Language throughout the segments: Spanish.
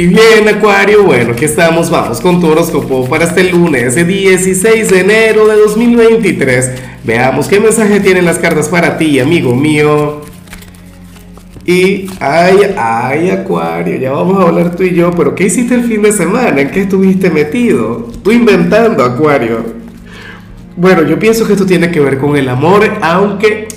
Y bien, Acuario, bueno, aquí estamos, vamos con tu horóscopo para este lunes, el 16 de enero de 2023. Veamos qué mensaje tienen las cartas para ti, amigo mío. Y, ay, ay, Acuario, ya vamos a hablar tú y yo, pero ¿qué hiciste el fin de semana? ¿En qué estuviste metido? Tú inventando, Acuario. Bueno, yo pienso que esto tiene que ver con el amor, aunque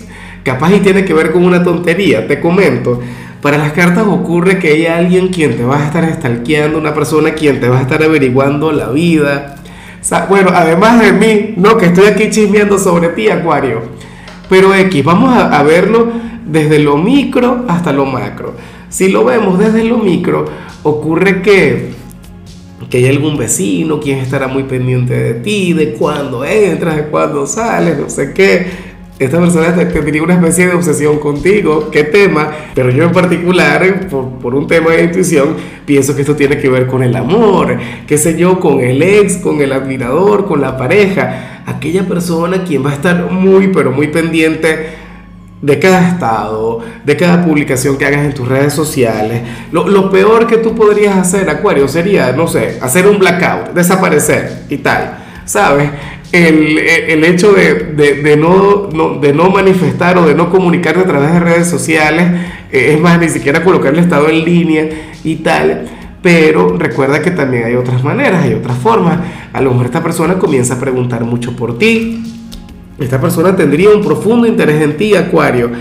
capaz y tiene que ver con una tontería, te comento. Para las cartas ocurre que hay alguien quien te va a estar stalkeando, una persona quien te va a estar averiguando la vida. bueno, además de mí, no, que estoy aquí chismeando sobre ti, Acuario. Pero X, vamos a, a verlo desde lo micro hasta lo macro. Si lo vemos desde lo micro, ocurre que, que hay algún vecino quien estará muy pendiente de ti, de cuándo entras, de cuándo sales, no sé qué esta persona tendría una especie de obsesión contigo, qué tema, pero yo en particular, por, un tema de intuición, pienso que esto tiene que ver con el amor, qué sé yo, con el ex, con el admirador, con la pareja, aquella persona quien va a estar muy, pero muy pendiente de cada estado, de cada publicación que hagas en tus redes sociales. Lo, lo, peor que tú podrías hacer, Acuario, sería, no sé, hacer un blackout, desaparecer y tal, ¿sabes? el, hecho de, no, de no manifestar o de no comunicarte a través de redes sociales, eh, es más, ni siquiera colocar el estado en línea y tal. Pero recuerda que también hay otras maneras, hay otras formas. A lo mejor esta persona comienza a preguntar mucho por ti. Esta persona tendría un profundo interés en ti, Acuario.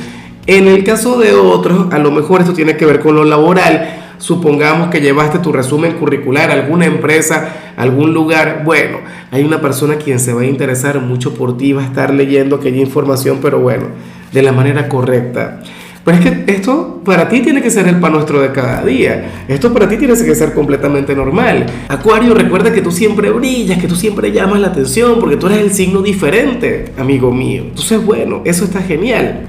En el caso de otros, a lo mejor esto tiene que ver con lo laboral supongamos que llevaste tu resumen curricular a alguna empresa, algún lugar, bueno, hay una persona quien se va a interesar mucho por ti, va a estar leyendo aquella información, pero bueno, de la manera correcta. Pero es que esto para ti tiene que ser el pan nuestro de cada día. Esto para ti tiene que ser completamente normal. Acuario, recuerda que tú siempre brillas, que tú siempre llamas la atención, porque tú eres el signo diferente, amigo mío. Entonces, bueno, eso está genial.